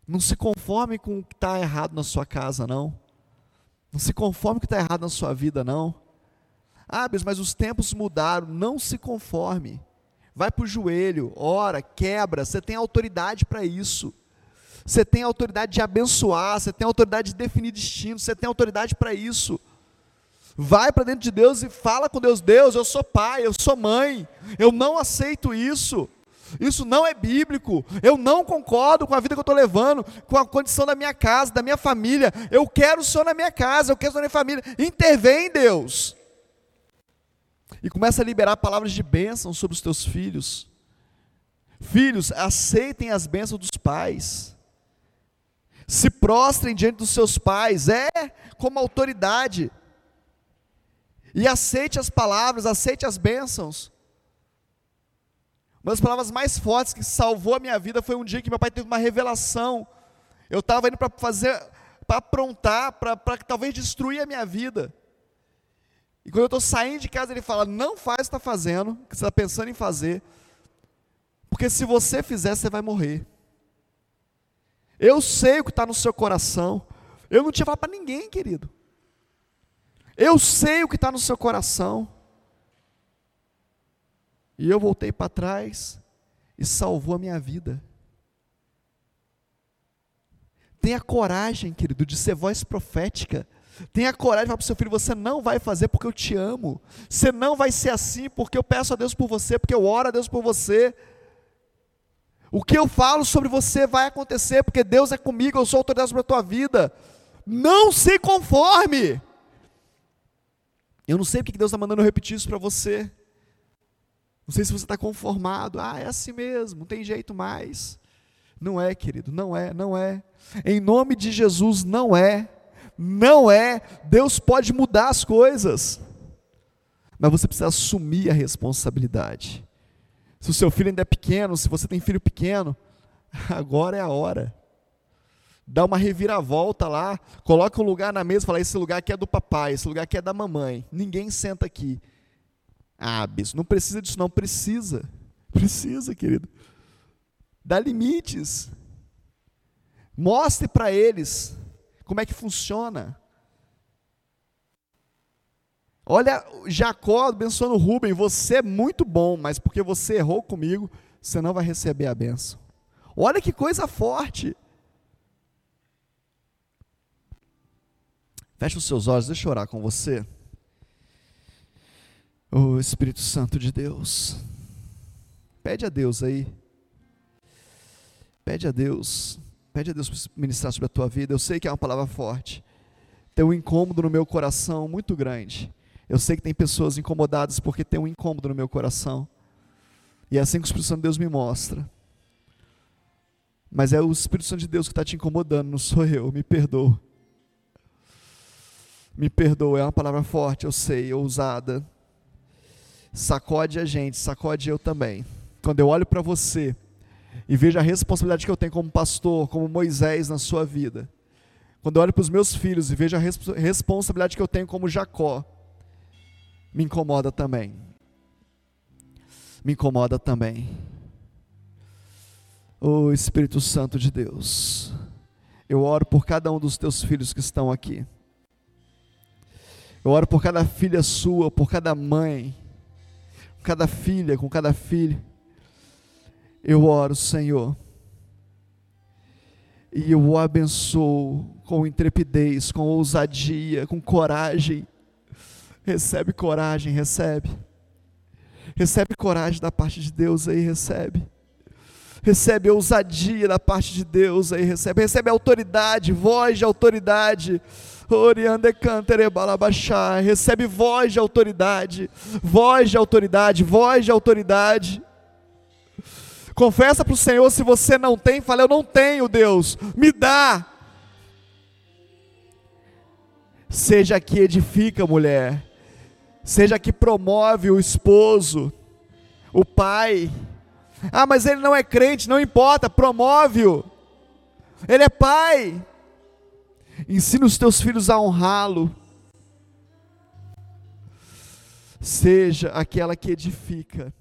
não se conforme com o que está errado na sua casa, não. Não se conforme com o que está errado na sua vida, não. Ah, mas os tempos mudaram. Não se conforme. Vai para o joelho, ora, quebra. Você tem autoridade para isso. Você tem autoridade de abençoar. Você tem autoridade de definir destino. Você tem autoridade para isso. Vai para dentro de Deus e fala com Deus: Deus, eu sou pai, eu sou mãe. Eu não aceito isso. Isso não é bíblico. Eu não concordo com a vida que eu estou levando, com a condição da minha casa, da minha família. Eu quero o Senhor na minha casa, eu quero o Senhor na minha família. Intervém, Deus. E começa a liberar palavras de bênção sobre os teus filhos. Filhos, aceitem as bênçãos dos pais. Se prostrem diante dos seus pais, é como autoridade. E aceite as palavras, aceite as bênçãos. Uma das palavras mais fortes que salvou a minha vida foi um dia que meu pai teve uma revelação. Eu estava indo para fazer, para aprontar, para talvez destruir a minha vida. E quando eu estou saindo de casa, ele fala: Não faz o que está fazendo, o que você está pensando em fazer, porque se você fizer, você vai morrer. Eu sei o que está no seu coração. Eu não tinha falado para ninguém, querido. Eu sei o que está no seu coração. E eu voltei para trás e salvou a minha vida. Tenha coragem, querido, de ser voz profética. Tenha coragem de falar para o seu filho: você não vai fazer porque eu te amo. Você não vai ser assim porque eu peço a Deus por você, porque eu oro a Deus por você. O que eu falo sobre você vai acontecer porque Deus é comigo, eu sou autoridade sobre a tua vida. Não se conforme. Eu não sei porque Deus está mandando eu repetir isso para você. Não sei se você está conformado. Ah, é assim mesmo, não tem jeito mais. Não é, querido, não é, não é. Em nome de Jesus, não é. Não é. Deus pode mudar as coisas. Mas você precisa assumir a responsabilidade. Se o seu filho ainda é pequeno, se você tem filho pequeno, agora é a hora. Dá uma reviravolta lá, coloca um lugar na mesa fala: esse lugar aqui é do papai, esse lugar aqui é da mamãe. Ninguém senta aqui. Ah, bispo, não precisa disso, não. Precisa. Precisa, querido. Dá limites. Mostre para eles como é que funciona. Olha, Jacó abençoando Rubem, você é muito bom, mas porque você errou comigo, você não vai receber a benção. Olha que coisa forte. Feche os seus olhos, deixa eu orar com você. O oh, Espírito Santo de Deus. Pede a Deus aí. Pede a Deus. Pede a Deus ministrar sobre a tua vida. Eu sei que é uma palavra forte. Tem um incômodo no meu coração muito grande. Eu sei que tem pessoas incomodadas porque tem um incômodo no meu coração. E é assim que o Espírito Santo de Deus me mostra. Mas é o Espírito Santo de Deus que está te incomodando, não sou eu. Me perdoa. Me perdoa, é uma palavra forte, eu sei, ousada. Sacode a gente, sacode eu também. Quando eu olho para você e vejo a responsabilidade que eu tenho como pastor, como Moisés na sua vida, quando eu olho para os meus filhos e vejo a responsabilidade que eu tenho como Jacó, me incomoda também. Me incomoda também. O oh, Espírito Santo de Deus, eu oro por cada um dos teus filhos que estão aqui. Eu oro por cada filha sua, por cada mãe, cada filha, com cada filho eu oro, Senhor, e eu o abençoo com intrepidez, com ousadia, com coragem. Recebe coragem, recebe. Recebe coragem da parte de Deus aí, recebe. Recebe ousadia da parte de Deus aí, recebe. Recebe autoridade, voz de autoridade. Recebe voz de autoridade, voz de autoridade, voz de autoridade. Confessa para o Senhor se você não tem, fala, eu não tenho, Deus, me dá. Seja que edifica, mulher, seja que promove o esposo, o pai. Ah, mas ele não é crente, não importa, promove-o. Ele é pai. Ensina os teus filhos a honrá-lo. Seja aquela que edifica